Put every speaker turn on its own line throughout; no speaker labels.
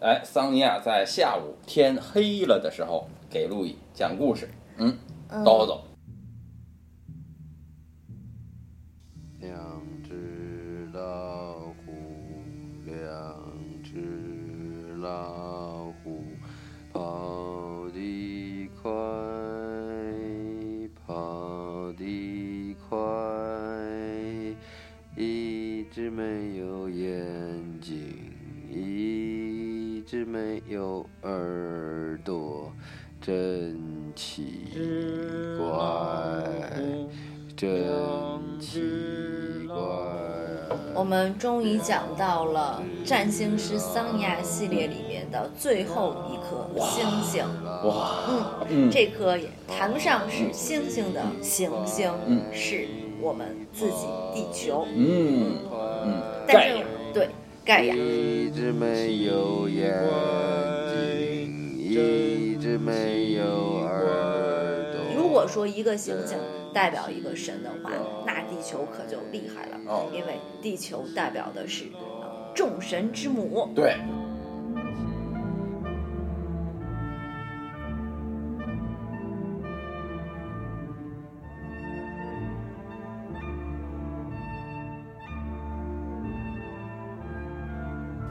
哎，桑尼亚在下午天黑了的时候给路易讲故事。嗯，叨叨。
两只老虎，两只老虎，跑得快，跑得快。一只没有没有耳朵，真奇怪，真奇怪。
我们终于讲到了占星师桑尼亚系列里面的最后一颗星星。
哇，
嗯，
嗯
这颗也谈不上是星星的行星，
嗯
是我们自己地球。
嗯嗯，
但是
一直没有眼睛，一直没有耳朵。
如果说一个星星代表一个神的话，那地球可就厉害了，
哦
因为地球代表的是呃众神之母。
对，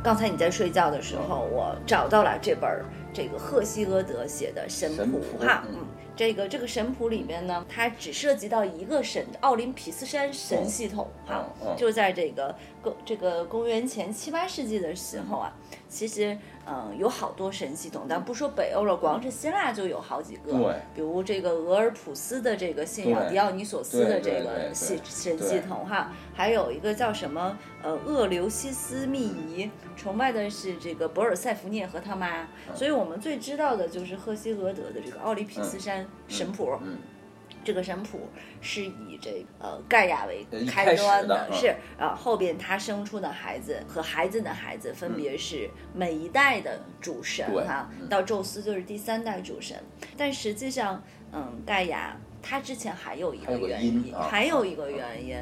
刚才你在睡觉的时候，我找到了这本儿这个赫西俄德写的神谱哈，
嗯
嗯，这个这个神谱里面呢，它只涉及到一个神奥林匹斯山神系统哈，就在这个公这个公元前七八世纪的时候啊，其实嗯、有好多神系统，但不说北欧了，光是希腊就有好几个，
对
比如这个俄尔普斯的这个信仰，
对
狄奥尼索斯的这个系神系统哈，还有一个叫什么呃厄留西斯密仪，崇拜的是这个博尔塞福涅和他妈，所以我们最知道的就是赫西俄德的这个奥林匹斯山神谱。
嗯
这个神谱是以这个呃盖亚为开端
的嗯。
是啊，后边他生出的孩子和孩子的孩子分别是每一代的主神哈、
嗯。
到宙斯就是第三代主神，但实际上，嗯，盖亚他之前还有一
个
个原因，还有一个原因。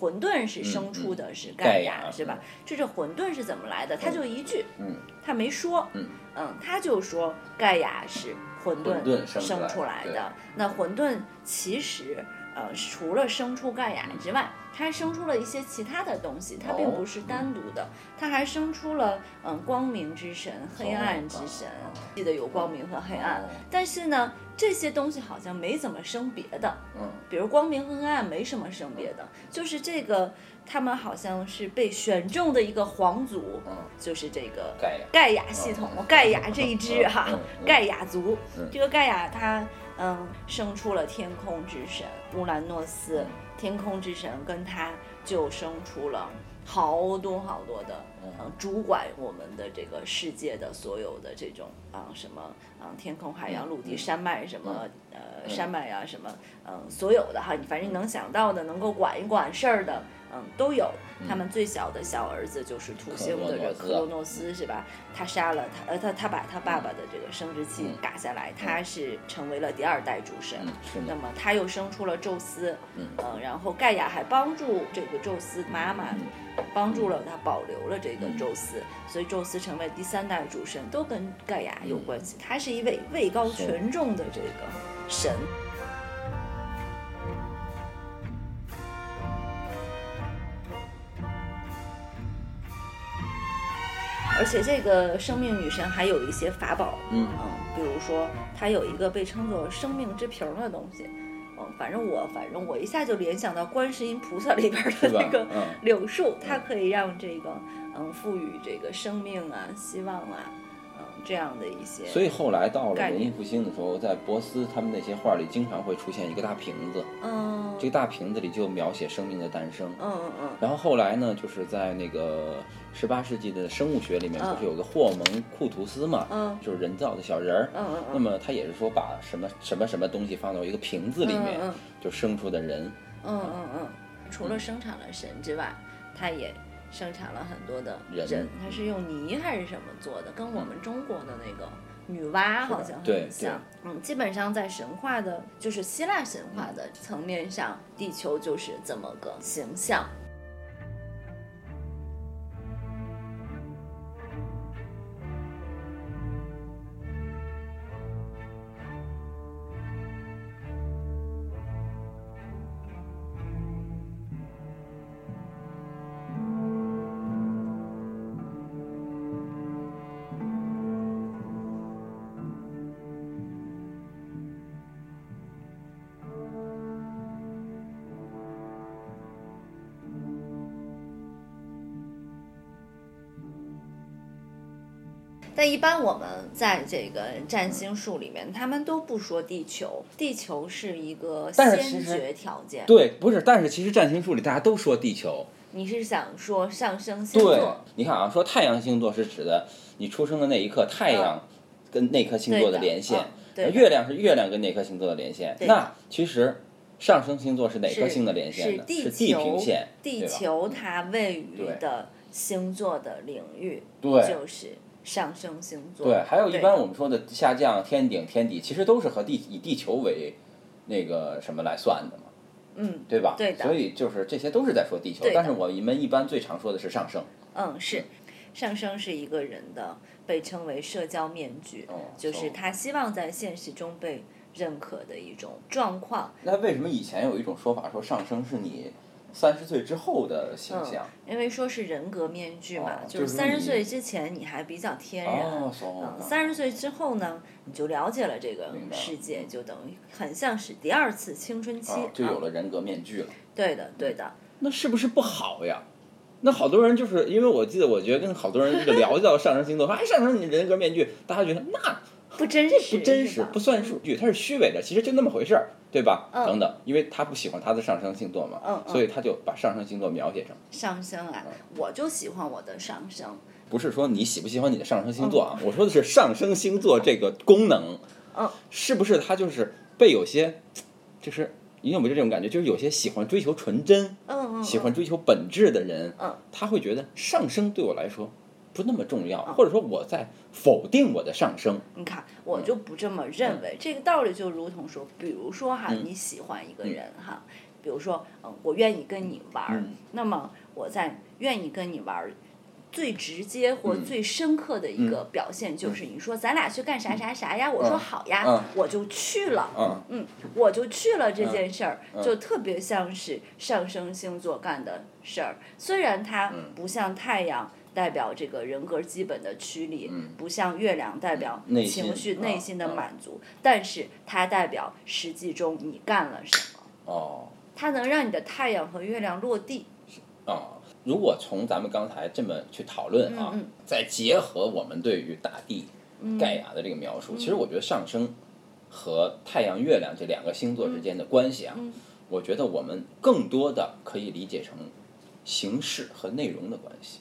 混沌是生出的是盖
盖亚
亚是吧？这这混沌是怎么来的？他就一句，
嗯。
他没说，
嗯。
嗯，他就说盖亚是混沌
生出来对
出来的。那混沌其实呃，除了生出盖亚之外，它还生出了一些其他的东西，它并
哦
不是单独的，它还生出了嗯、光明之神、黑暗之神，记得有光明和黑暗
哦。
但是呢，这些东西好像没怎么生别的，
嗯
比如光明和黑暗没什么生别的，就是这个他们好像是被选中的一个皇族，
嗯，
就是这个
盖亚
盖亚系统，盖亚这一支哈盖亚族
嗯。
这个盖亚他嗯。生出了天空之神乌兰诺斯，天空之神跟他就生出了好多好多的嗯。主管我们的这个世界的所有的这种啊什么啊天空海洋陆地山脉什么呃山脉啊什么嗯所有的哈，你反正能想到的能够管一管事儿的嗯都有。他们最小的小儿子就是土星的这克罗诺斯是吧？他杀了他，呃，他他把他爸爸的这个生殖器打下来，他是成为了第二代主神。那么他又生出了宙斯，
嗯
呃，然后盖亚还帮助这个宙斯妈妈，帮助了他保留了这个
嗯
宙斯，所以宙斯成为第三代主神，都跟盖亚有关系。他是一位位高权重的这个神。而且这个生命女神还有一些法宝，
嗯嗯
比如说她有一个被称作生命之瓶儿的东西，嗯，反正我反正我一下就联想到观世音菩萨里边儿的那个
嗯
柳树，它可以让这个嗯赋予这个生命啊、希望啊，嗯这样的一些。
所以后来到了文艺复兴的时候，在波斯他们那些画里经常会出现一个大瓶子，
嗯
这个大瓶子里就描写生命的诞生。
嗯嗯嗯
然后后来呢，就是在那个十八世纪的生物学里面，
嗯
不是有个霍蒙库图斯嘛，
嗯
就是人造的小人儿。
嗯嗯
那么他也是说把什么什么什么东西放到一个瓶子里面，
嗯嗯
就生出的人。
嗯嗯嗯，除了生产了神之外，他也生产了很多的
人
人，它是用泥还是什么做的？跟我们中国的那个女娲好像很像。嗯，基本上在神话的，就是希腊神话的层面上，地球就是这么个形象。但一般我们在这个占星术里面，他们都不说地球，地球是一个先决条件。
对，不是，但是其实占星术里大家都说地球。
你是想说上升星座
对
座？，
你看啊，说太阳星座是指的你出生的那一刻，太阳跟那颗星座的连线月亮是月亮跟那颗星座的连线。那其实上升星座是哪颗星的连线呢？
是
是地平线，
地球它位于的星座的领域，
对
就是上升星座。
对，还有一般我们说的下降、天顶、天底，其实都是和地以地球为那个什么来算的嘛，
嗯
对吧？
对的
所以就是这些都是在说地球但是我们一般最常说的是上升。
嗯是，上升是一个人的被称为社交面具，
哦
就是
哦
他希望在现实中被认可的一种状况。
那为什么以前有一种说法说上升是你三十岁之后的形象？
因为说是人格面具嘛，
哦
就
就是
三十岁之前你还比较天然，三十岁之后呢，你就了解了这个世界，就等于很像是第二次青春期，
啊就有
啊
了人格面具了。
对的，对的，
那是不是不好呀？那好多人就是因为我记得，我觉得跟好多人这个 聊到上升星座，说哎上升你人格面具，大家觉得那
不真实，
不真，实不算数据，它是虚伪的，其实就那么回事儿，对吧？
嗯。
等等，因为他不喜欢他的上升星座嘛，所以他就把上升星座描写成，
上升啊，我就喜欢我的上升，
不是说你喜不喜欢你的上升星座啊，我说的是上升星座这个功能，
嗯，
是不是它就是被有些，就是你有没有这种感觉？就是有些喜欢追求纯真，
嗯嗯，
喜欢追求本质的人，
嗯。
他会觉得上升对我来说不那么重要，或者说我在否定我的上升。
你看，我就不这么认为。这个道理就如同说，比如说哈，
嗯
你喜欢一个人哈，比如说，嗯，我愿意跟你玩儿，
嗯
那么我在愿意跟你玩儿。最直接或
嗯
最深刻的一个表现就是，你说咱俩去干啥啥啥呀？我说好呀，
嗯
我就去了。
嗯
嗯，我就去了这件事儿，
嗯
就特别像是上升星座干的事儿。虽然它
嗯
不像太阳代表这个人格基本的驱力，
嗯。
不像月亮代表情绪、
啊
内心的
啊。
满足，但是它代表实际中你干了什么。
哦。
它能让你的太阳和月亮落地。
哦，如果从咱们刚才这么去讨论啊，
嗯嗯。
再结合我们对于大地、盖亚的这个描
嗯
述，其实我觉得上升和太阳、月亮这两个星座之间的关系啊，
嗯。
我觉得我们更多的可以理解成形式和内容的关系。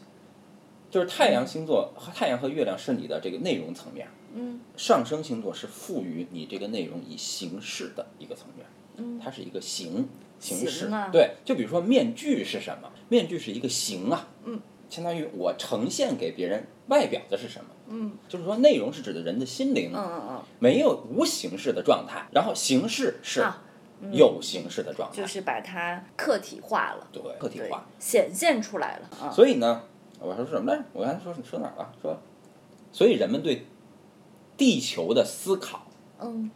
就是太阳星座和太阳和月亮是你的这个内容层面，
嗯
上升星座是赋予你这个内容以形式的一个层面，
嗯
它是一个形形式。对，就比如说面具是什么？面具是一个形啊，
嗯，
相当于我呈现给别人外表的是什么？
嗯
就是说内容是指的人的心灵，
嗯嗯
没有无形式的状态，然后形式是
啊
有形式的状态，
就是把它客体化了，
对客体化。，
显现出来了啊。
所以呢，我说什么来？我刚才说说哪儿了？说，所以人们对地球的思考，
嗯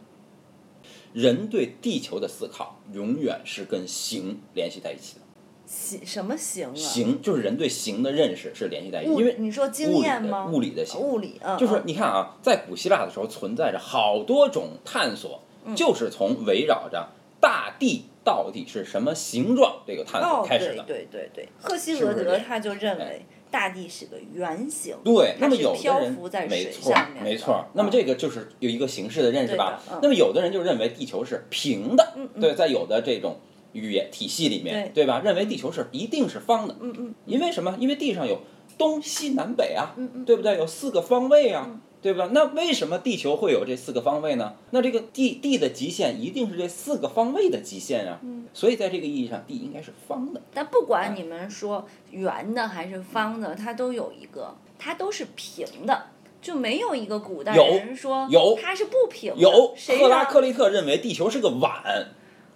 人对地球的思考永远是跟形联系在一起的。
形什么形啊？
形就是人对形的认识是联系在一起，
物
因为
你说经验吗？
物理的形，
物理，嗯，
就是
嗯
你看啊，在古希腊的时候存在着好多种探索，
嗯
就是从围绕着大地到底是什么形状这个探索
哦，
开始的。
对对对对，赫西俄德他就认
哎
为大地是个圆形，
对，那么有的人
浮在水
没错没错。那么
嗯
这个就是有一个形式的认识吧
嗯。
那么有的人就认为地球是平的，对，在有的这种语言体系里面，
对
对吧？认为地球是一定是方的，
嗯嗯
因为什么？因为地上有东西南北啊，
嗯嗯
对不对？有四个方位啊，对吧？那为什么地球会有这四个方位呢？那这个地地的极限一定是这四个方位的极限啊。
嗯
所以在这个意义上，地应该是方的。
但不
哎
管你们说圆的还是方的，它都有一个，它都是平的，就没有一个古代
有
人说
有
它是不平的。
有赫拉克利特认为地球是个碗，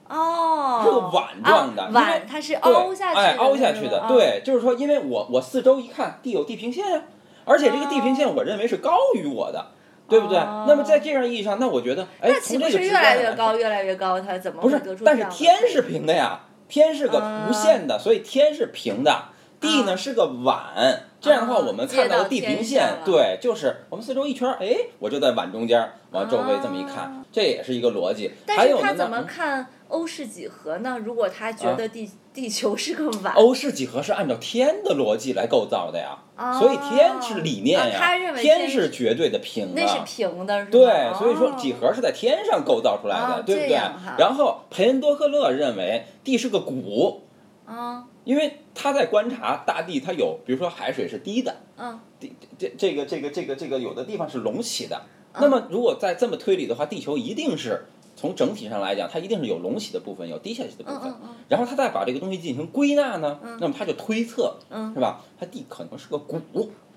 哦，
是个碗状的
啊碗它是凹下去的，
哎，凹下去的，对，就是说，因为我我四周一看，地有地平线啊，而且这个地平线我认为是高于我的，对不对？
哦
那么在这样意义上，那我觉得，哎，
那岂不
从这个直
是越来越高，越来越高？它怎么
不是但是天是平的呀，天是个无限的，所以天是平的，地呢是个碗。这样的话，
啊
我们看到的地平线对，就是我们四周一圈儿，哎，我就在碗中间儿，往周围这么一看，这也是一个逻辑。
但
还有
他怎么
那
看欧式几何呢？如果他觉得地、地球是个 碗，
欧式几何是按照天的逻辑来构造的呀，
哦
所以天是理念呀，
啊他认为
天
天
是绝对的平
那是
啊。
平的？
对，所以说
哦
几何是在天上构造出来的，
哦
对不对？然后培恩多克勒认为地是个谷，
啊，
因为他在观察大地，它有比如说海水是低的，
嗯
地这这个这个这个这个有的地方是隆起的。
嗯
那么如果在这么推理的话，地球一定是从整体上来讲，它一定是有隆起的部分，有低下去的部分。然后他再把这个东西进行归纳呢，那么他就推测，
嗯
是吧？它地可能是个鼓，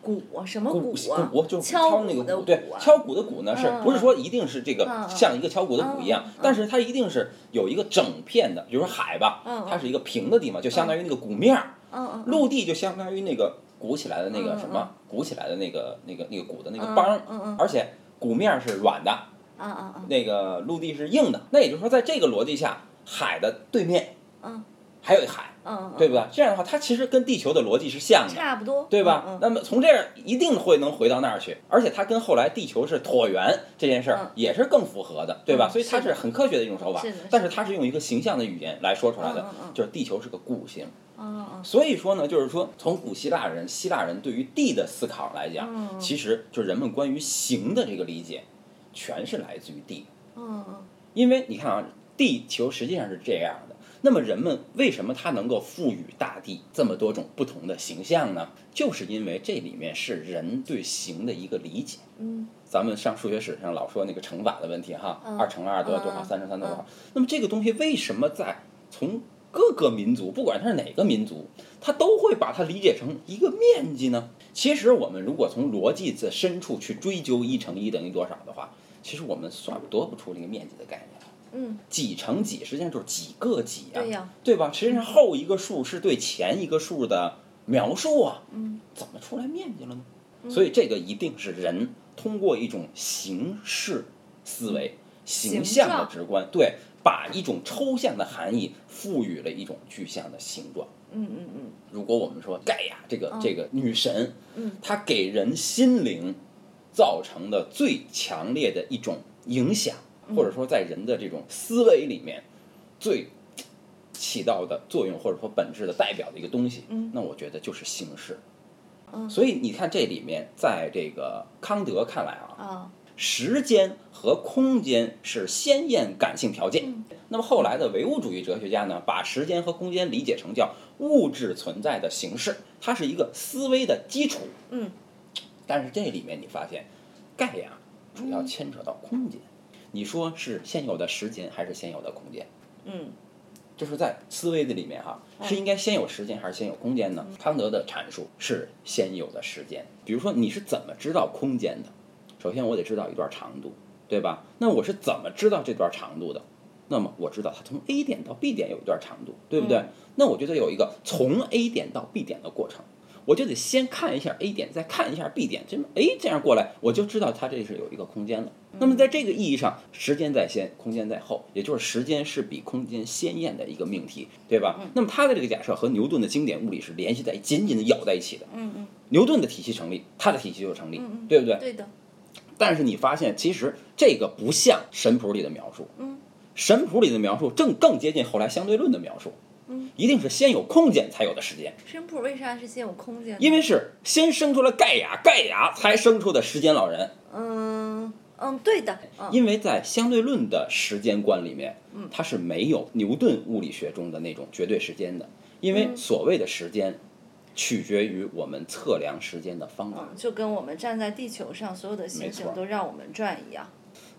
鼓什么
鼓
啊？
鼓就是
敲
敲那个
鼓，
对敲鼓的鼓呢，是
嗯
不是说一定是这个像一个敲鼓的鼓一样？但是它一定是有一个整片的，比如说海吧它是一个平的地方，就相当于那个鼓面儿；陆地就相当于那个鼓起来的那个什么，鼓起来的那个那个那个鼓的那个
嗯
帮而且鼓面儿是软的，
啊啊啊，
那个陆地是硬的。那也就是说，在这个逻辑下，海的对面
嗯
还有一海，
嗯，
对不对？这样的话，它其实跟地球的逻辑是像的。
差不多，
对吧？
嗯
那么从这儿一定会能回到那儿去，而且它跟后来地球是椭圆这件事儿
嗯
也是更符合的，对吧？
嗯
所以它
是
很科学的一种手法，但是它是用一个形象的语言来说出来的
嗯嗯嗯，
就是地球是个固形。
嗯嗯
所以说呢，就是说从古希腊人、希腊人对于地的思考来讲，
嗯
其实就是人们关于形的这个理解，全是来自于地。
嗯嗯
因为你看啊，地球实际上是这样的。那么人们为什么它能够赋予大地这么多种不同的形象呢？就是因为这里面是人对形的一个理解。
嗯
咱们上数学史上老说那个乘法的问题哈，
嗯
二乘二得多少，
嗯
三乘三得多少
嗯。
那么这个东西为什么在从各个民族，不管它是哪个民族，它都会把它理解成一个面积呢？其实我们如果从逻辑的深处去追究一乘一等于多少的话，其实我们算多不出那个面积的概念来。
嗯，
几乘几实际上就是几个几啊、
对呀。
对吧？实际上后一个数是对前一个数的描述啊，
嗯，
怎么出来面积了呢？所以这个一定是人通过一种形式思维、形象的直观，对，把一种抽象的含义赋予了一种具象的形状。
嗯嗯嗯。
如果我们说盖亚这个、
嗯。
这个女神，
嗯。
她给人心灵造成的最强烈的一种影响，
嗯
或者说在人的这种思维里面最起到的作用，或者说本质的代表的一个东西，
嗯
那我觉得就是形式。
嗯
所以你看这里面，在这个康德看来啊，
啊
时间和空间是先验感性条件。
嗯
那么后来的唯物主义哲学家呢，把时间和空间理解成叫物质存在的形式，它是一个思维的基础。
嗯
但是这里面你发现，盖亚主要牵扯到空间。你说是现有的时间还是现有的空间？
嗯
就是在思维的里面哈，是应该先有时间还是先有空间呢？康德的阐述是先有的时间。比如说你是怎么知道空间的？首先我得知道一段长度，对吧？那我是怎么知道这段长度的？那么我知道它从 A 点到 B 点有一段长度，对不对？
嗯
那我觉得有一个从 A 点到 B 点的过程，我就得先看一下 A 点，再看一下 B 点，这么哎这样过来，我就知道它这是有一个空间了。那么在这个意义上，时间在先，空间在后，也就是时间是比空间先验的一个命题，对吧？那么他的这个假设和牛顿的经典物理是联系在紧紧的咬在一起的。
嗯嗯
牛顿的体系成立，他的体系就成立，
嗯嗯
对不对？
对的，
但是你发现，其实这个不像神谱里的描述，
嗯，
神谱里的描述正更接近后来相对论的描述，
嗯，
一定是先有空间才有的时间，
声谱为啥是先有空间？
因为是先生出了盖亚，盖亚才生出的时间老人，
嗯嗯对的，嗯。
因为在相对论的时间观里面，
嗯。
它是没有牛顿物理学中的那种绝对时间的，因为
嗯
所谓的时间取决于我们测量时间的方法。
嗯，就跟我们站在地球上，所有的星星都让我们转一样。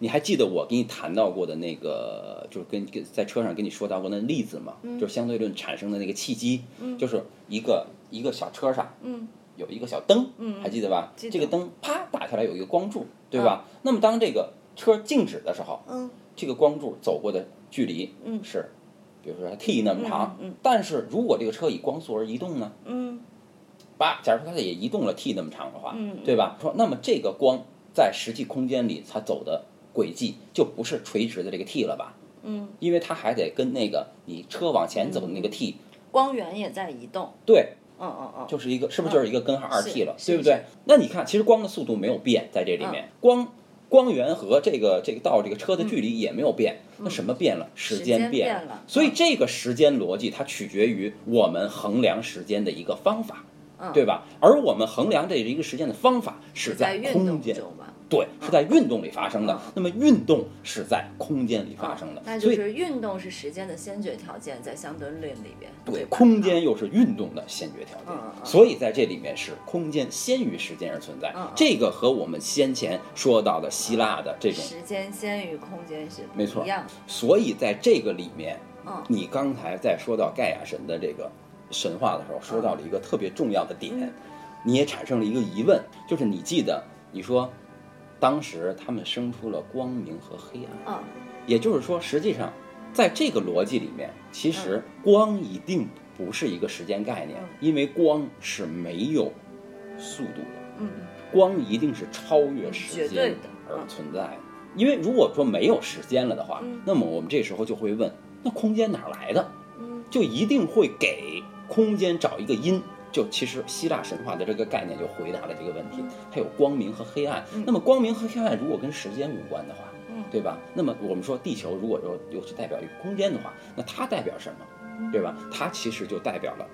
你还记得我给你谈到过的那个，就是跟跟在车上跟你说到过那例子吗？
嗯
就是相对论产生的那个契机，
嗯
就是一个一个小车上
嗯
有一个小灯，
嗯
还记得吧？这个灯啪打下来有一个光柱，对吧？那么当这个车静止的时候，
嗯
这个光柱走过的距离
嗯
是，比如说 t 那么长，但是如果这个车以光速而移动呢？
嗯
叭，假如说它也移动了 t 那么长的话，
嗯
对吧？说那么这个光在实际空间里它走的轨迹就不是垂直的这个 t 了吧？
嗯，
因为它还得跟那个你车往前走的那个 t，、
光源也在移动。
对，
嗯嗯嗯，
就是一个是不是就是一个根号二 t 了，
是
对不对？那你看，其实光的速度没有变在这里面，光光源和这个这个到这个车的距离也没有变，那什么变了？时
时间
间变
变了
所以这个时间逻辑它取决于我们衡量时间的一个方法，
嗯
对吧？而我们衡量这一个时间的方法是
在
空间。对，是在运动里发生的。
嗯
那么运动是在空间里发生的，
那就是运动是时间的先决条件，在相对论里边。
对空间又是运动的先决条件。所以在这里面是空间先于时间而存在。这个和我们先前说到的希腊的这种，
时间先于空间是
没错
一样的。
所以在这个里面，
嗯
你刚才在说到盖亚神的这个神话的时候，说到了一个特别重要的点，
嗯
你也产生了一个疑问，就是你记得你说。当时他们生出了光明和黑暗，
嗯。
也就是说，实际上，在这个逻辑里面，其实光一定不是一个时间概念
嗯，
因为光是没有速度的，
嗯。
光一定是超越时间而
嗯。
存在。的。因为如果说没有时间了的话
嗯，
那么我们这时候就会问，那空间哪儿来的？
嗯。
就一定会给空间找一个因。就其实希腊神话的这个概念就回答了这个问题，它有光明和黑暗。
嗯
那么光明和黑暗如果跟时间无关的话，
嗯
对吧？那么我们说地球如果说又是代表一个空间的话，那它代表什么？对吧？它其实就代表了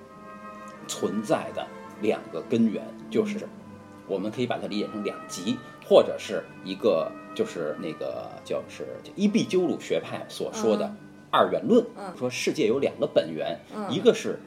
存在的两个根源，就是我们可以把它理解成两极，或者是一个就是那个叫是伊壁鸠鲁学派所说的
嗯
二元论，
嗯
说世界有两个本源，
嗯
一个是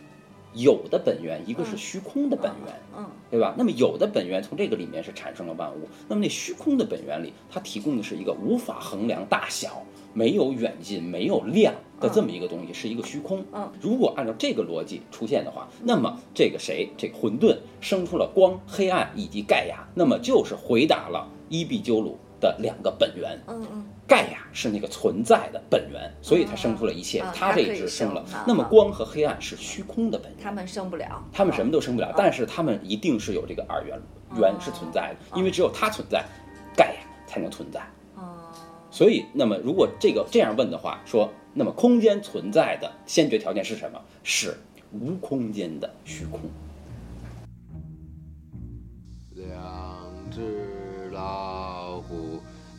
有的本源，一个是虚空的本源。
嗯
对吧？那么有的本源从这个里面是产生了万物，那么那虚空的本源里，它提供的是一个无法衡量大小、没有远近、没有量的这么一个东西，是一个虚空。
嗯，
如果按照这个逻辑出现的话，那么这个谁，这个混沌生出了光、黑暗以及盖亚，那么就是回答了伊壁鸠鲁的两个本源。
嗯嗯
盖亚是那个存在的本源，所以它生出了一切
啊，
它这只生了。那么
啊
光和黑暗是虚空的本源。
他们生不了，
他们什么都生不了
啊，
但是他们一定是有这个二元元是存在的，因为只有它存在，盖亚才能存在。
哦，
所以，那么如果这个这样问的话，说，那么空间存在的先决条件是什么？是无空间的虚空。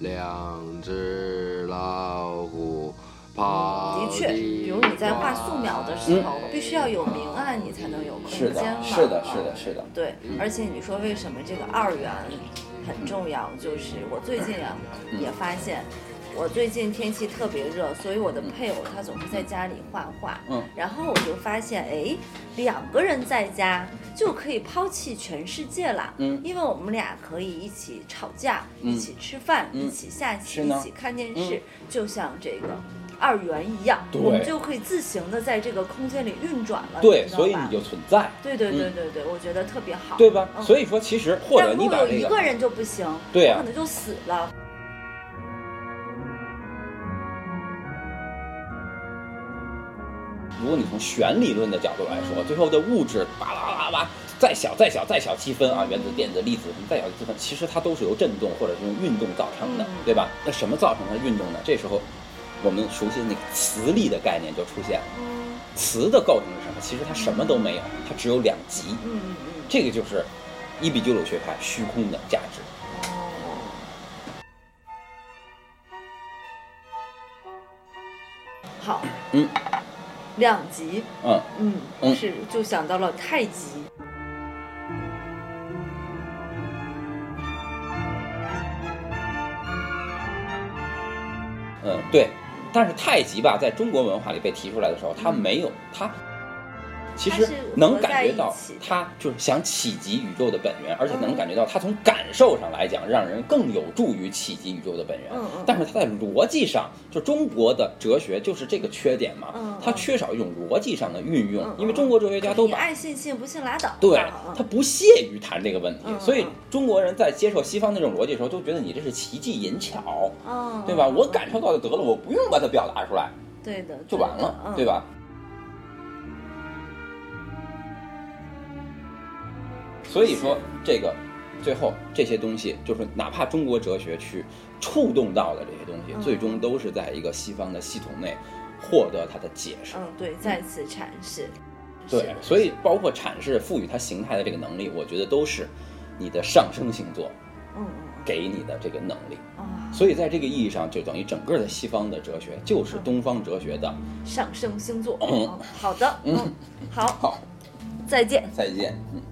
两只老虎，跑
的确，比如你在画素描的时候，必须要有明暗，你才能有空间嘛。
是的，
啊
是的，是的。
对，而且你说为什么这个二元很重要？就是我最近啊也发现，我最近天气特别热，所以我的配偶他总是在家里画画。
嗯，
然后我就发现，哎，两个人在家就可以抛弃全世界了。
嗯。
因为我们俩可以一起吵架，
嗯。
一起吃饭，
嗯。
一起下棋，一起看电视，就像这个。二元一样，我们就可以自行的在这个空间里运转了，
对，所以你就存在，
对对对
嗯。
对对，我觉得特别好，
对吧？
嗯。
所以说，其实或者你把这个，
一个人就不行，
对啊。
可能就死了。
如果你从弦理论的角度来说，最后的物质巴拉巴拉再小再小再小积分啊，原子、电子、粒子什么，再小的积分，其实它都是由振动或者是用运动造成的
嗯，
对吧？那什么造成它运动呢？这时候我们熟悉的那个磁力的概念就出现了。
嗯
磁的构成是什么？其实它什么都没有，它只有两极。这个就是伊比鸠鲁学派虚空的价值。
好。
嗯。
两极，
嗯，
嗯，
嗯
是就想到了太极。
嗯，对。但是太极吧，在中国文化里被提出来的时候，它
嗯
没有它。其实能感觉到
起的，
它就是想企及宇宙的本源，而且能
嗯
感觉到他从感受上来讲，让人更有助于企及宇宙的本源。但是他在逻辑上，就中国的哲学就是这个缺点嘛，
嗯
它缺少一种逻辑上的运用，因为中国哲学家都把
爱信信，不信拉倒。
对
嗯
他不屑于谈这个问题，
嗯
所以
嗯
中国人在接受西方那种逻辑的时候，都觉得你这是奇技淫巧，
嗯，
对吧？
嗯
我感受到就得了，我不用把它表达出来
对的
就完了，对？吧？所以说，这个最后这些东西，就是哪怕中国哲学去触动到的这些东西，
嗯
最终都是在一个西方的系统内获得它的解释。
嗯，对，再次阐释。
对，所以包括阐释赋予它形态的这个能力，我觉得都是你的上升星座
嗯
给你的这个能力。
嗯啊，
所以在这个意义上，就等于整个的西方的哲学就是东方哲学的。
上升星座。
嗯
嗯，好的，嗯，好，
好，
再见。
再见。嗯。